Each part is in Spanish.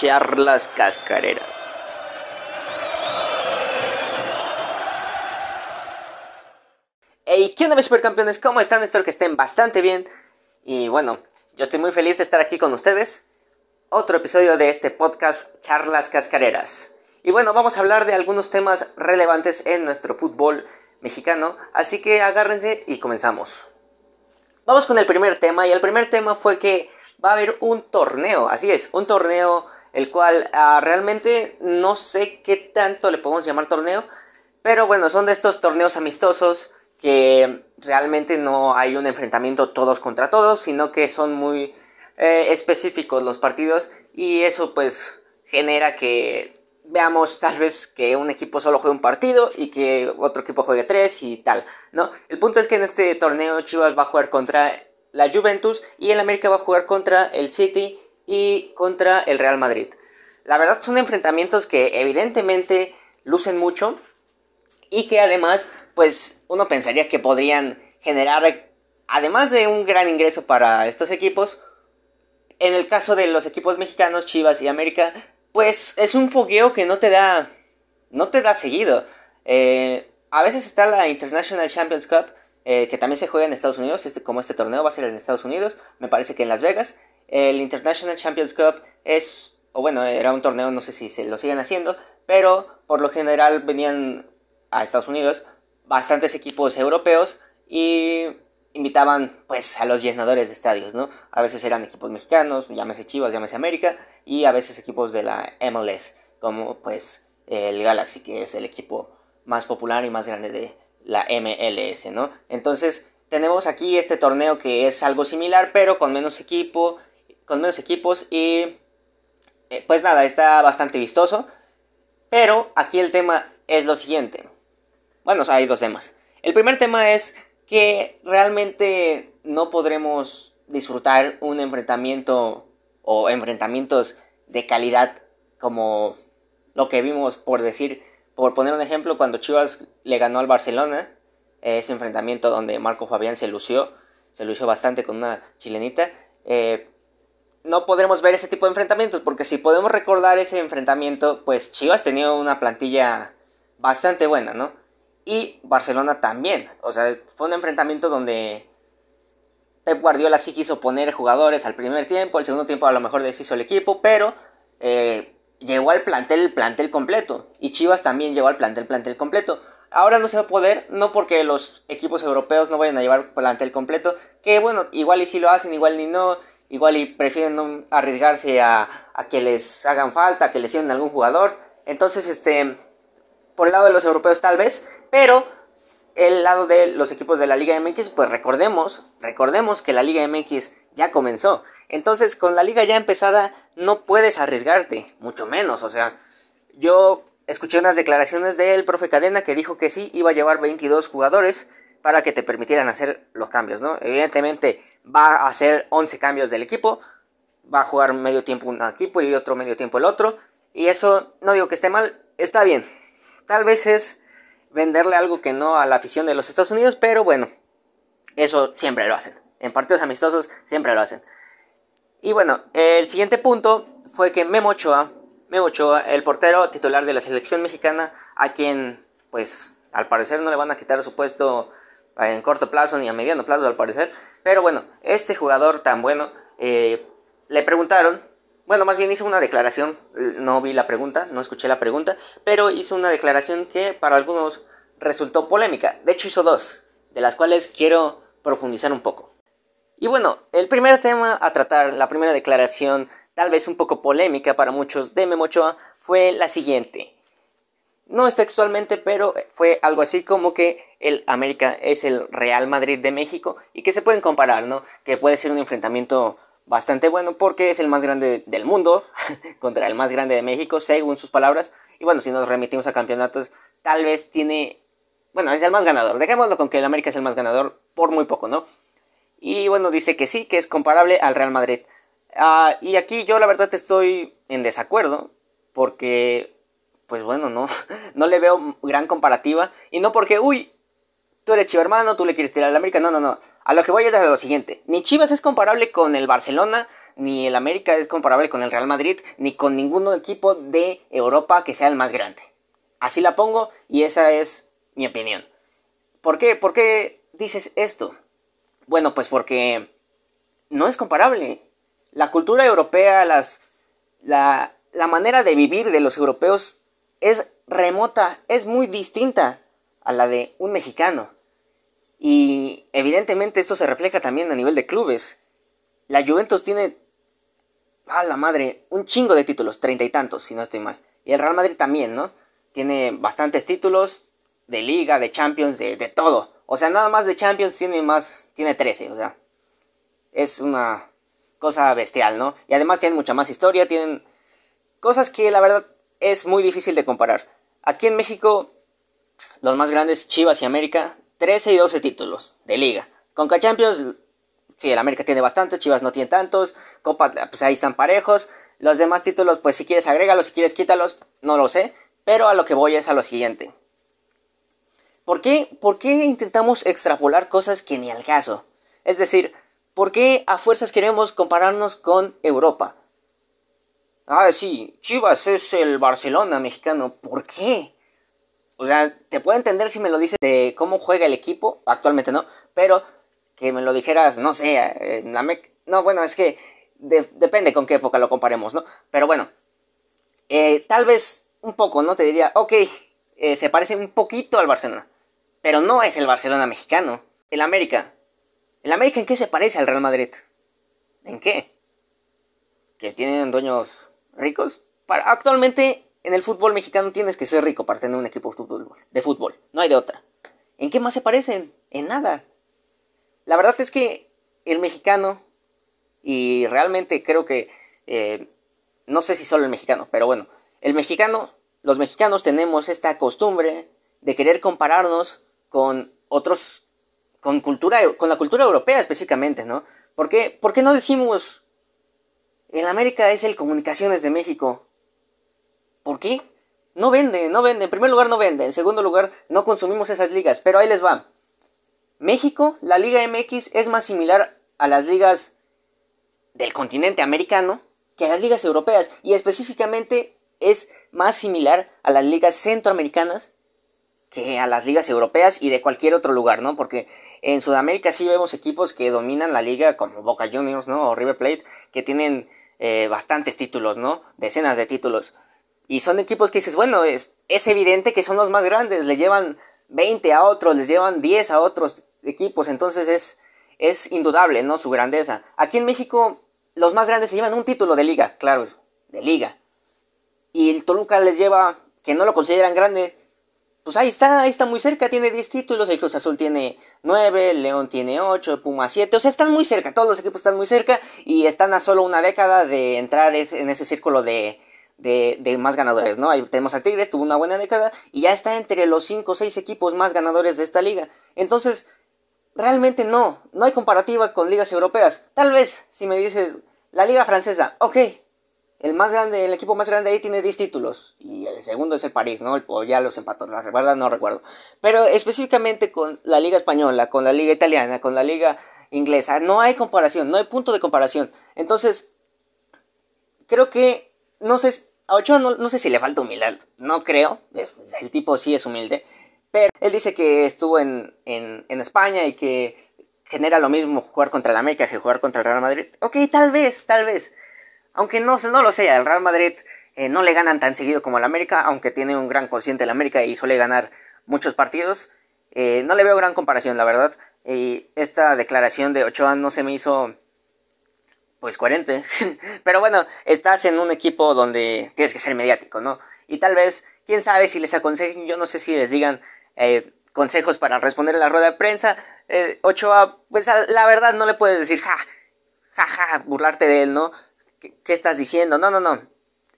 charlas cascareras. Hey, ¿qué onda mis supercampeones? ¿Cómo están? Espero que estén bastante bien. Y bueno, yo estoy muy feliz de estar aquí con ustedes. Otro episodio de este podcast Charlas Cascareras. Y bueno, vamos a hablar de algunos temas relevantes en nuestro fútbol mexicano. Así que agárrense y comenzamos. Vamos con el primer tema. Y el primer tema fue que va a haber un torneo. Así es, un torneo el cual ah, realmente no sé qué tanto le podemos llamar torneo. Pero bueno, son de estos torneos amistosos que realmente no hay un enfrentamiento todos contra todos, sino que son muy eh, específicos los partidos y eso pues genera que veamos tal vez que un equipo solo juegue un partido y que otro equipo juegue tres y tal, ¿no? El punto es que en este torneo Chivas va a jugar contra la Juventus y el América va a jugar contra el City y contra el Real Madrid. La verdad son enfrentamientos que evidentemente lucen mucho y que además pues uno pensaría que podrían generar además de un gran ingreso para estos equipos en el caso de los equipos mexicanos Chivas y América pues es un fogueo que no te da no te da seguido eh, a veces está la International Champions Cup eh, que también se juega en Estados Unidos, este, como este torneo va a ser en Estados Unidos, me parece que en Las Vegas. El International Champions Cup es, o bueno, era un torneo, no sé si se lo siguen haciendo, pero por lo general venían a Estados Unidos bastantes equipos europeos y invitaban pues a los llenadores de estadios, ¿no? A veces eran equipos mexicanos, llámese Chivas, llámese América, y a veces equipos de la MLS, como pues el Galaxy, que es el equipo más popular y más grande de, la MLS, ¿no? Entonces tenemos aquí este torneo que es algo similar, pero con menos equipo, con menos equipos y eh, pues nada, está bastante vistoso. Pero aquí el tema es lo siguiente. Bueno, hay dos temas. El primer tema es que realmente no podremos disfrutar un enfrentamiento o enfrentamientos de calidad como lo que vimos por decir por poner un ejemplo, cuando Chivas le ganó al Barcelona, ese enfrentamiento donde Marco Fabián se lució, se lució bastante con una chilenita, eh, no podremos ver ese tipo de enfrentamientos, porque si podemos recordar ese enfrentamiento, pues Chivas tenía una plantilla bastante buena, ¿no? Y Barcelona también, o sea, fue un enfrentamiento donde Pep Guardiola sí quiso poner jugadores al primer tiempo, al segundo tiempo a lo mejor deshizo el equipo, pero eh, llegó al plantel, el plantel completo. Y Chivas también llegó al plantel, plantel completo. Ahora no se va a poder, no porque los equipos europeos no vayan a llevar plantel completo, que bueno, igual y si lo hacen, igual ni no, igual y prefieren no arriesgarse a, a que les hagan falta, a que les lleven algún jugador. Entonces, este, por el lado de los europeos tal vez, pero el lado de los equipos de la Liga MX, pues recordemos, recordemos que la Liga MX ya comenzó. Entonces, con la liga ya empezada, no puedes arriesgarte, mucho menos. O sea, yo escuché unas declaraciones del profe Cadena que dijo que sí, iba a llevar 22 jugadores para que te permitieran hacer los cambios, ¿no? Evidentemente va a hacer 11 cambios del equipo, va a jugar medio tiempo un equipo y otro medio tiempo el otro. Y eso no digo que esté mal, está bien. Tal vez es venderle algo que no a la afición de los Estados Unidos, pero bueno, eso siempre lo hacen. En partidos amistosos siempre lo hacen. Y bueno, el siguiente punto fue que Memo Ochoa, Memo Ochoa, el portero titular de la selección mexicana, a quien, pues, al parecer no le van a quitar su puesto en corto plazo ni a mediano plazo, al parecer. Pero bueno, este jugador tan bueno, eh, le preguntaron, bueno, más bien hizo una declaración, no vi la pregunta, no escuché la pregunta, pero hizo una declaración que para algunos resultó polémica. De hecho, hizo dos, de las cuales quiero profundizar un poco. Y bueno, el primer tema a tratar, la primera declaración, tal vez un poco polémica para muchos de Memochoa, fue la siguiente. No es textualmente, pero fue algo así como que el América es el Real Madrid de México y que se pueden comparar, ¿no? Que puede ser un enfrentamiento bastante bueno porque es el más grande del mundo contra el más grande de México, según sus palabras. Y bueno, si nos remitimos a campeonatos, tal vez tiene... Bueno, es el más ganador. Dejémoslo con que el América es el más ganador por muy poco, ¿no? Y bueno, dice que sí, que es comparable al Real Madrid. Ah, y aquí yo la verdad estoy en desacuerdo, porque, pues bueno, no, no le veo gran comparativa. Y no porque, uy, tú eres chiva hermano, tú le quieres tirar al América. No, no, no. A lo que voy es a lo siguiente. Ni Chivas es comparable con el Barcelona, ni el América es comparable con el Real Madrid, ni con ningún equipo de Europa que sea el más grande. Así la pongo y esa es mi opinión. ¿Por qué? ¿Por qué dices esto? Bueno, pues porque no es comparable. La cultura europea, las, la, la manera de vivir de los europeos es remota, es muy distinta a la de un mexicano. Y evidentemente esto se refleja también a nivel de clubes. La Juventus tiene, a la madre, un chingo de títulos, treinta y tantos, si no estoy mal. Y el Real Madrid también, ¿no? Tiene bastantes títulos de liga, de Champions, de, de todo. O sea, nada más de Champions tiene más, tiene 13, o sea. Es una cosa bestial, ¿no? Y además tienen mucha más historia, tienen cosas que la verdad es muy difícil de comparar. Aquí en México, los más grandes, Chivas y América, 13 y 12 títulos de liga. Conca Champions, sí, el América tiene bastantes, Chivas no tiene tantos, Copa, pues ahí están parejos. Los demás títulos, pues si quieres agrégalos, si quieres quítalos, no lo sé. Pero a lo que voy es a lo siguiente. ¿Por qué, ¿Por qué intentamos extrapolar cosas que ni al caso? Es decir, ¿por qué a fuerzas queremos compararnos con Europa? Ah, sí, Chivas es el Barcelona mexicano. ¿Por qué? O sea, te puedo entender si me lo dices de cómo juega el equipo, actualmente no, pero que me lo dijeras, no sé, en la No, bueno, es que depende con qué época lo comparemos, ¿no? Pero bueno, eh, tal vez un poco, ¿no? Te diría, ok, eh, se parece un poquito al Barcelona, pero no es el Barcelona mexicano. El América. ¿El América en qué se parece al Real Madrid? ¿En qué? Que tienen dueños ricos. Para, actualmente en el fútbol mexicano tienes que ser rico para tener un equipo de fútbol. No hay de otra. ¿En qué más se parecen? En nada. La verdad es que el mexicano, y realmente creo que, eh, no sé si solo el mexicano, pero bueno, el mexicano, los mexicanos tenemos esta costumbre de querer compararnos con otros, con cultura, con la cultura europea específicamente, ¿no? ¿Por qué, ¿Por qué no decimos, el América es el Comunicaciones de México? ¿Por qué? No vende, no vende. En primer lugar no vende. En segundo lugar no consumimos esas ligas. Pero ahí les va. México, la Liga MX es más similar a las ligas del continente americano que a las ligas europeas. Y específicamente es más similar a las ligas centroamericanas que a las ligas europeas y de cualquier otro lugar, ¿no? Porque en Sudamérica sí vemos equipos que dominan la liga como Boca Juniors, ¿no? O River Plate, que tienen eh, bastantes títulos, ¿no? Decenas de títulos. Y son equipos que dices, bueno, es, es evidente que son los más grandes, le llevan 20 a otros, les llevan 10 a otros equipos, entonces es, es indudable, ¿no? Su grandeza. Aquí en México, los más grandes se llevan un título de liga, claro, de liga. Y el Toluca les lleva, que no lo consideran grande, pues ahí está, ahí está muy cerca, tiene 10 títulos, el Cruz Azul tiene 9, el León tiene 8, Puma 7, o sea, están muy cerca, todos los equipos están muy cerca y están a solo una década de entrar en ese círculo de, de, más ganadores, ¿no? Ahí tenemos a Tigres, tuvo una buena década y ya está entre los 5 o 6 equipos más ganadores de esta liga. Entonces, realmente no, no hay comparativa con ligas europeas. Tal vez, si me dices, la liga francesa, ok, el más grande, el equipo más grande ahí tiene 10 títulos y el segundo es el París, ¿no? O ya los empató, la verdad no recuerdo. Pero específicamente con la liga española, con la liga italiana, con la liga inglesa, no hay comparación, no hay punto de comparación. Entonces, creo que no sé a Ochoa no, sé si le falta humildad, no creo, el tipo sí es humilde, pero él dice que estuvo en, España y que genera lo mismo jugar contra el América que jugar contra el Real Madrid. Ok, tal vez, tal vez. Aunque no, no lo sé, al Real Madrid eh, no le ganan tan seguido como al América, aunque tiene un gran consciente el América y suele ganar muchos partidos. Eh, no le veo gran comparación, la verdad. Y esta declaración de Ochoa no se me hizo pues coherente. Pero bueno, estás en un equipo donde tienes que ser mediático, ¿no? Y tal vez, quién sabe si les aconsejen, yo no sé si les digan eh, consejos para responder a la rueda de prensa. Eh, Ochoa, pues la verdad no le puedes decir, ja, ja, ja, burlarte de él, ¿no? ¿Qué, ¿Qué, estás diciendo? No, no, no.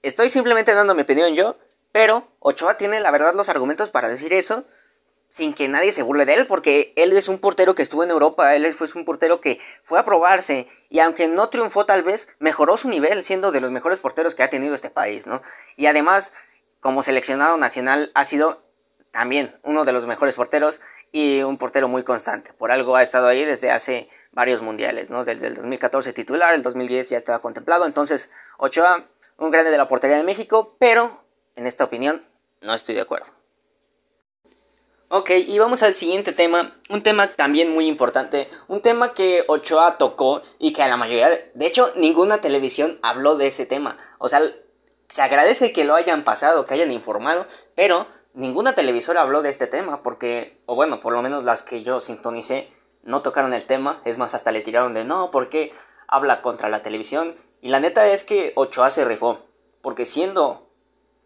Estoy simplemente dando mi opinión yo, pero Ochoa tiene la verdad los argumentos para decir eso sin que nadie se burle de él, porque él es un portero que estuvo en Europa, él fue un portero que fue a probarse, y aunque no triunfó tal vez, mejoró su nivel siendo de los mejores porteros que ha tenido este país, ¿no? Y además, como seleccionado nacional, ha sido también uno de los mejores porteros y un portero muy constante. Por algo ha estado ahí desde hace varios mundiales, ¿no? Desde el 2014 titular, el 2010 ya estaba contemplado, entonces Ochoa, un grande de la portería de México, pero en esta opinión no estoy de acuerdo. Ok, y vamos al siguiente tema, un tema también muy importante, un tema que Ochoa tocó y que a la mayoría, de hecho, ninguna televisión habló de ese tema. O sea, se agradece que lo hayan pasado, que hayan informado, pero ninguna televisora habló de este tema porque, o bueno, por lo menos las que yo sintonicé, no tocaron el tema, es más, hasta le tiraron de no, ¿por qué habla contra la televisión? Y la neta es que Ochoa se rifó, porque siendo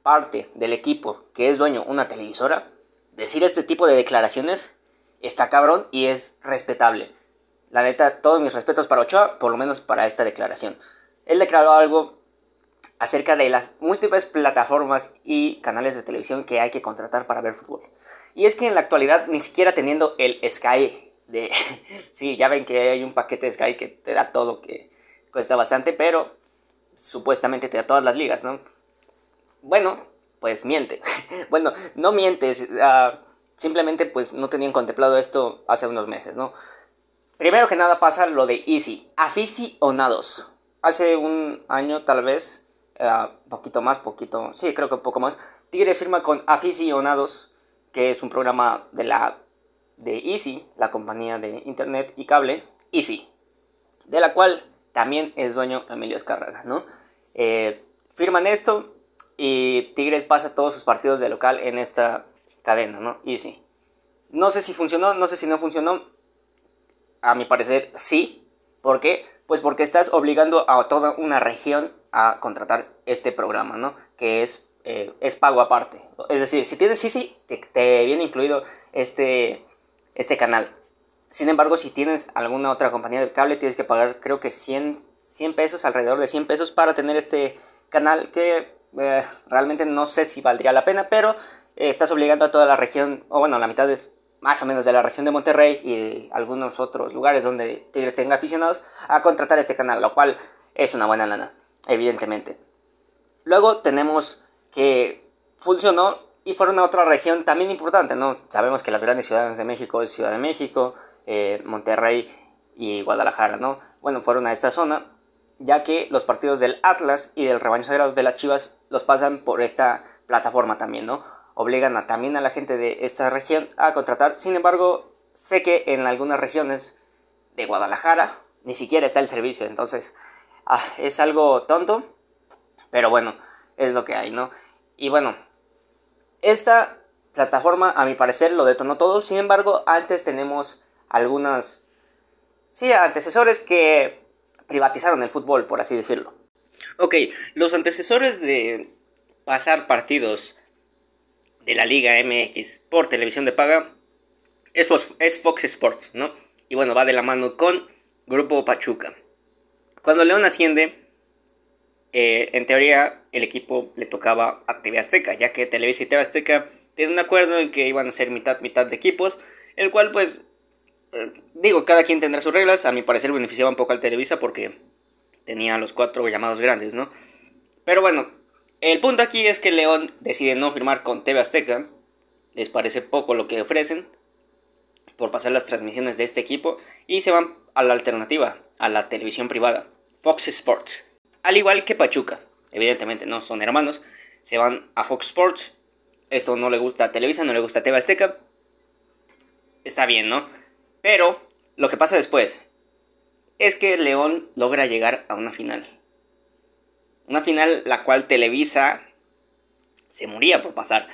parte del equipo que es dueño una televisora, decir este tipo de declaraciones está cabrón y es respetable. La neta, todos mis respetos para Ochoa, por lo menos para esta declaración. Él declaró algo acerca de las múltiples plataformas y canales de televisión que hay que contratar para ver fútbol. Y es que en la actualidad, ni siquiera teniendo el Sky de... sí, ya ven que hay un paquete de Sky que te da todo, que cuesta bastante, pero supuestamente te da todas las ligas, ¿no? Bueno, pues miente. bueno, no mientes, ah, simplemente pues no tenían contemplado esto hace unos meses, ¿no? Primero que nada pasa lo de Easy, aficionados. Hace un año tal vez, uh, poquito más, poquito, sí, creo que un poco más, Tigres firma con aficionados, que es un programa de la de Easy, la compañía de internet y cable, Easy, de la cual también es dueño Emilio Escarraga, ¿no? Eh, firman esto, y Tigres pasa todos sus partidos de local en esta cadena, ¿no? Y sí. No sé si funcionó, no sé si no funcionó. A mi parecer, sí. ¿Por qué? Pues porque estás obligando a toda una región a contratar este programa, ¿no? Que es, eh, es pago aparte. Es decir, si tienes sí, te, viene incluido este, este canal. Sin embargo, si tienes alguna otra compañía de cable, tienes que pagar creo que 100, 100 pesos, alrededor de 100 pesos para tener este canal que eh, realmente no sé si valdría la pena, pero eh, estás obligando a toda la región, o bueno, la mitad es más o menos de la región de Monterrey y algunos otros lugares donde Tigres tenga aficionados a contratar este canal, lo cual es una buena lana, evidentemente. Luego tenemos que funcionó y fueron a otra región también importante, ¿no? Sabemos que las grandes ciudades de México Ciudad de México, eh, Monterrey y Guadalajara, ¿no? Bueno, fueron a esta zona ya que los partidos del Atlas y del Rebaño Sagrado de las Chivas los pasan por esta plataforma también, ¿no? Obligan a, también a la gente de esta región a contratar. Sin embargo, sé que en algunas regiones de Guadalajara ni siquiera está el servicio, entonces ah, es algo tonto, pero bueno, es lo que hay, ¿no? Y bueno, esta plataforma a mi parecer lo detonó todo, sin embargo, antes tenemos algunas, sí, antecesores que privatizaron el fútbol, por así decirlo. Ok, los antecesores de pasar partidos de la Liga MX por televisión de paga es, Fox Sports, ¿no? Y bueno, va de la mano con Grupo Pachuca. Cuando León asciende, eh, en teoría el equipo le tocaba a TV Azteca, ya que Televisa y TV Azteca tienen un acuerdo en que iban a ser mitad, mitad de equipos, el cual pues digo, cada quien tendrá sus reglas. A mi parecer beneficiaba un poco al Televisa porque tenía los cuatro llamados grandes, ¿no? Pero bueno, el punto aquí es que León decide no firmar con TV Azteca. Les parece poco lo que ofrecen por pasar las transmisiones de este equipo y se van a la alternativa, a la televisión privada, Fox Sports. Al igual que Pachuca, evidentemente no son hermanos, se van a Fox Sports. Esto no le gusta a Televisa, no le gusta a TV Azteca. Está bien, ¿no? Pero lo que pasa después es que León logra llegar a una final. Una final la cual Televisa se moría por pasar.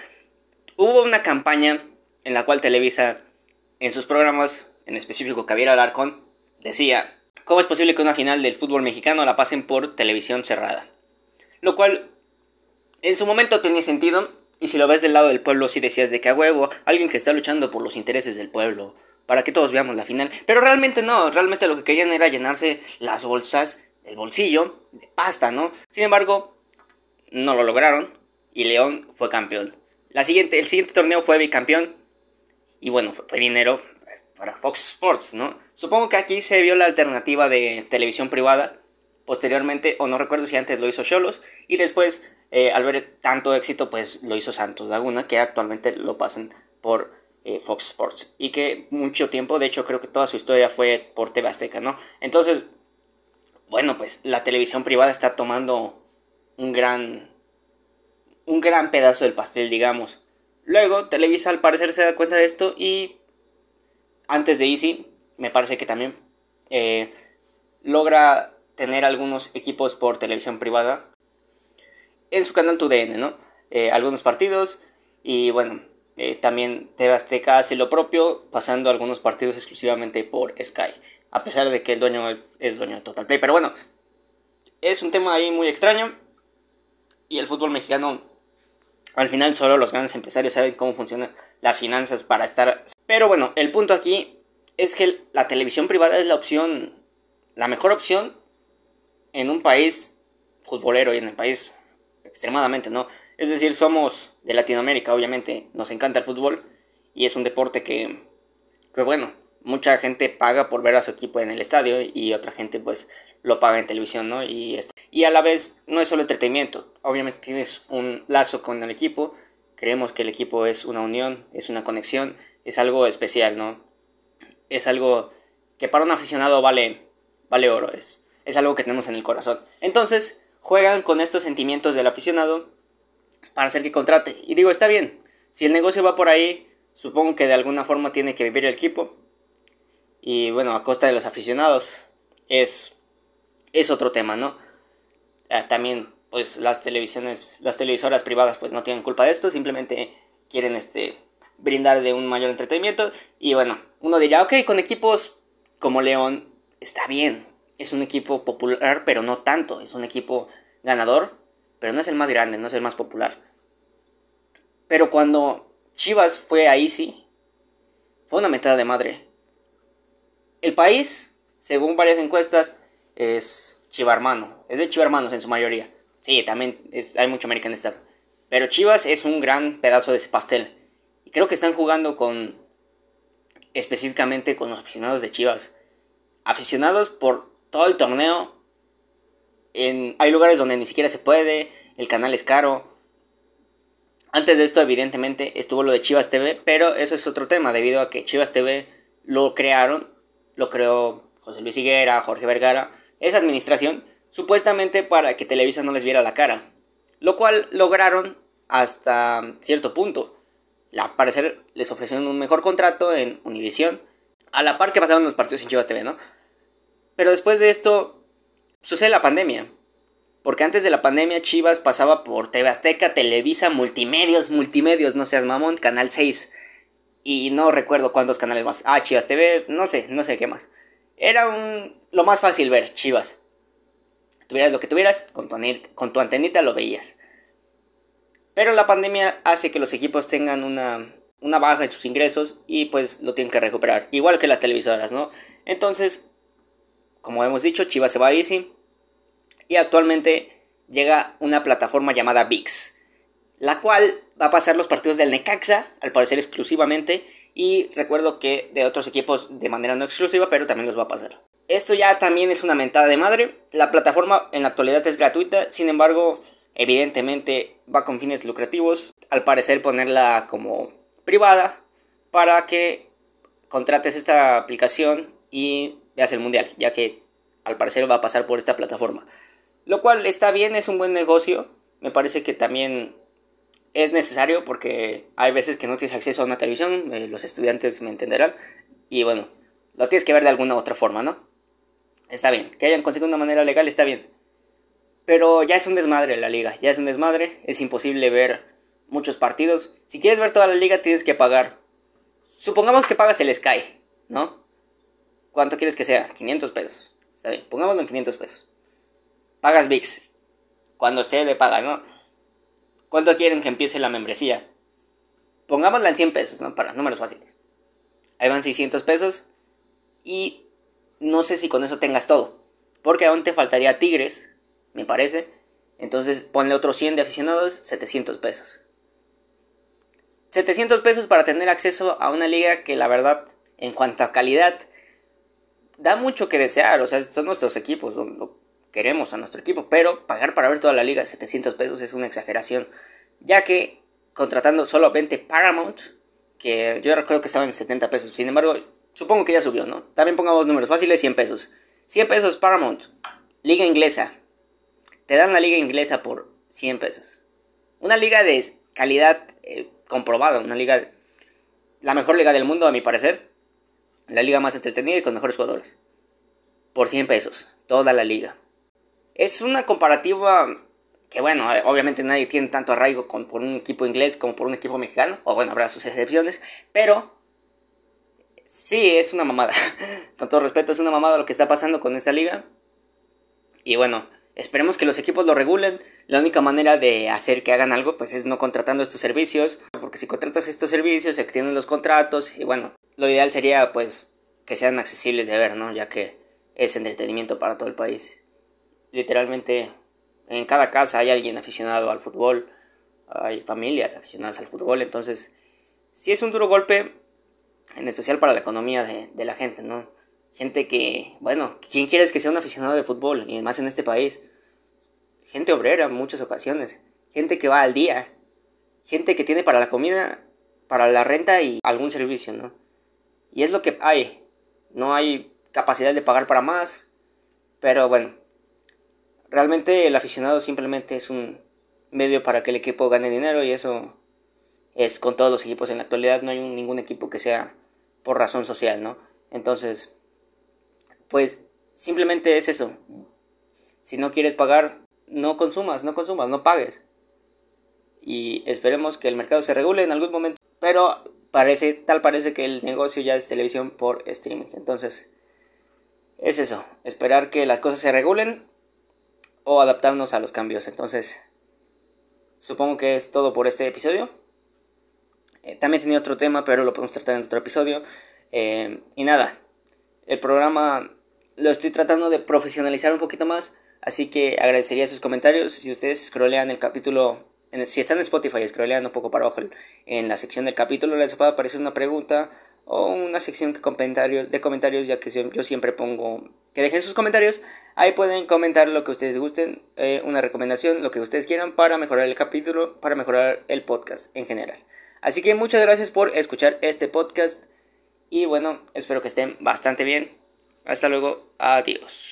Hubo una campaña en la cual Televisa, en sus programas, en específico Javier Alarcón, decía, ¿cómo es posible que una final del fútbol mexicano la pasen por televisión cerrada? Lo cual en su momento tenía sentido, y si lo ves del lado del pueblo, si decías de que a huevo, alguien que está luchando por los intereses del pueblo, para que todos veamos la final. Pero realmente no, realmente lo que querían era llenarse las bolsas del bolsillo de pasta, ¿no? Sin embargo, no lo lograron y León fue campeón. El siguiente torneo fue bicampeón y bueno, fue dinero para Fox Sports, ¿no? Supongo que aquí se vio la alternativa de televisión privada. Posteriormente, o no recuerdo si antes lo hizo Cholos y después, eh, al ver tanto éxito, pues lo hizo Santos Laguna, que actualmente lo pasan por eh, Fox Sports. Y que mucho tiempo, de hecho creo que toda su historia fue por TV Azteca, ¿no? Entonces, bueno, pues la televisión privada está tomando un gran, un gran pedazo del pastel, digamos. Luego, Televisa al parecer se da cuenta de esto y antes de Easy, me parece que también eh, logra tener algunos equipos por televisión privada en su canal TUDN, ¿no? Eh, algunos partidos y bueno, eh, también TV Azteca hace lo propio, pasando algunos partidos exclusivamente por Sky, a pesar de que el dueño es dueño de Total Play. Pero bueno, es un tema ahí muy extraño y el fútbol mexicano, al final solo los grandes empresarios saben cómo funcionan las finanzas para estar... Pero bueno, el punto aquí es que la televisión privada es la opción, la mejor opción en un país futbolero y en el país extremadamente, ¿no? Es decir, somos de Latinoamérica, obviamente, nos encanta el fútbol y es un deporte que, que bueno, mucha gente paga por ver a su equipo en el estadio y otra gente pues lo paga en televisión, ¿no? Y, y a la vez no es solo entretenimiento, obviamente tienes un lazo con el equipo, creemos que el equipo es una unión, es una conexión, es algo especial, ¿no? Es algo que para un aficionado vale, vale oro, es, es algo que tenemos en el corazón. Entonces, juegan con estos sentimientos del aficionado para hacer que contrate. Y digo, está bien, si el negocio va por ahí, supongo que de alguna forma tiene que vivir el equipo. Y bueno, a costa de los aficionados, es, es otro tema, ¿no? Ah, también, pues las televisiones, las televisoras privadas, pues no tienen culpa de esto, simplemente quieren este, brindar de un mayor entretenimiento. Y bueno, uno dirá, ok, con equipos como León está bien. Es un equipo popular, pero no tanto. Es un equipo ganador, pero no es el más grande, no es el más popular. Pero cuando Chivas fue ahí sí, fue una metada de madre. El país, según varias encuestas, es chivarmano. Es de chivarmanos en su mayoría. Sí, también hay mucho American. Pero Chivas es un gran pedazo de ese pastel creo que están jugando con específicamente con los aficionados de Chivas. Aficionados por todo el torneo. En, hay lugares donde ni siquiera se puede, el canal es caro. Antes de esto, evidentemente, estuvo lo de Chivas TV, pero eso es otro tema, debido a que Chivas TV lo crearon, lo creó José Luis Higuera, Jorge Vergara, esa administración, supuestamente para que Televisa no les viera la cara. Lo cual lograron hasta cierto punto al parecer les ofrecieron un mejor contrato en Univision, a la par que pasaban los partidos en Chivas TV, ¿no? Pero después de esto sucede la pandemia. Porque antes de la pandemia Chivas pasaba por TV Azteca, Televisa, Multimedios, Multimedios, no seas mamón, Canal 6. Y no recuerdo cuántos canales más. Ah, Chivas TV, no sé, no sé qué más. Era un, lo más fácil ver, Chivas. Tuvieras lo que tuvieras, con tu, con tu antenita lo veías. Pero la pandemia hace que los equipos tengan una, una baja en sus ingresos y pues lo tienen que recuperar. Igual que las televisoras, ¿no? Entonces, como hemos dicho, Chivas se va a Easy. Y actualmente llega una plataforma llamada VIX. La cual va a pasar los partidos del Necaxa, al parecer exclusivamente. Y recuerdo que de otros equipos de manera no exclusiva, pero también los va a pasar. Esto ya también es una mentada de madre. La plataforma en la actualidad es gratuita, sin embargo, Evidentemente va con fines lucrativos. Al parecer ponerla como privada para que contrates esta aplicación y veas el mundial, ya que al parecer va a pasar por esta plataforma. Lo cual está bien, es un buen negocio. Me parece que también es necesario porque hay veces que no tienes acceso a una televisión, eh, los estudiantes me entenderán. Y bueno, lo tienes que ver de alguna otra forma, ¿no? Está bien, que hayan conseguido una manera legal está bien. Pero ya es un desmadre la liga, ya es un desmadre, es imposible ver muchos partidos. Si quieres ver toda la liga tienes que pagar. Supongamos que pagas el Sky, ¿no? ¿Cuánto quieres que sea? 500 pesos. Está bien, pongámoslo en 500 pesos. Pagas VIX. Cuando se le paga, ¿no? ¿Cuánto quieren que empiece la membresía? Pongámosla en 100 pesos, ¿no? Para números fáciles. Ahí van 600 pesos. Y no sé si con eso tengas todo. Porque aún te faltaría Tigres, me parece. Entonces ponle otros 100 de aficionados, 700 pesos. 700 pesos para tener acceso a una liga que la verdad, en cuanto a calidad, da mucho que desear. O sea, son nuestros equipos, lo, queremos a nuestro equipo, pero pagar para ver toda la liga 700 pesos es una exageración. Ya que contratando solamente Paramount, que yo recuerdo que estaba en 70 pesos. Sin embargo, supongo que ya subió, ¿no? También pongamos números fáciles, 100 pesos. 100 pesos Paramount, liga inglesa. Te dan la liga inglesa por 100 pesos. Una liga de calidad eh, comprobada, una liga, la mejor liga del mundo a mi parecer. La liga más entretenida y con mejores jugadores. Por 100 pesos, toda la liga. Es una comparativa que bueno, eh, obviamente nadie tiene tanto arraigo con, por un equipo inglés como por un equipo mexicano, o bueno, habrá sus excepciones, pero sí, es una mamada. con todo respeto, es una mamada lo que está pasando con esta liga. Y bueno, esperemos que los equipos lo regulen. La única manera de hacer que hagan algo, pues es no contratando estos servicios, porque si contratas estos servicios, se extienden los contratos, y bueno, lo ideal sería pues que sean accesibles de ver, ¿no? Ya que es entretenimiento para todo el país. Literalmente en cada casa hay alguien aficionado al fútbol, hay familias aficionadas al fútbol, entonces sí es un duro golpe, en especial para la economía de, la gente, ¿no? Gente que, bueno, ¿quién quieres que sea un aficionado de fútbol? Y más en este país. Gente obrera en muchas ocasiones, gente que va al día, gente que tiene para la comida, para la renta y algún servicio, ¿no? Y es lo que hay, no hay capacidad de pagar para más, pero bueno, Realmente el aficionado simplemente es un medio para que el equipo gane dinero y eso es con todos los equipos en la actualidad. No hay ningún equipo que sea por razón social, ¿no? Entonces, pues simplemente es eso. Si no quieres pagar, no consumas, no consumas, no pagues. Y esperemos que el mercado se regule en algún momento. Pero parece, tal parece que el negocio ya es televisión por streaming. Entonces, es eso. Esperar que las cosas se regulen o adaptarnos a los cambios. Entonces, supongo que es todo por este episodio. Eh, también tenía otro tema, pero lo podemos tratar en otro episodio. Eh, y nada, el programa lo estoy tratando de profesionalizar un poquito más. Así que agradecería sus comentarios. Si ustedes scrollean el capítulo, si están en Spotify, scrollean un poco para abajo en la sección del capítulo, les puede aparecer una pregunta o una sección de comentarios, de comentarios, ya que yo siempre pongo que dejen sus comentarios. Ahí pueden comentar lo que ustedes gusten, eh, una recomendación, lo que ustedes quieran para mejorar el capítulo, para mejorar el podcast en general. Así que muchas gracias por escuchar este podcast y bueno, espero que estén bastante bien. Hasta luego, adiós.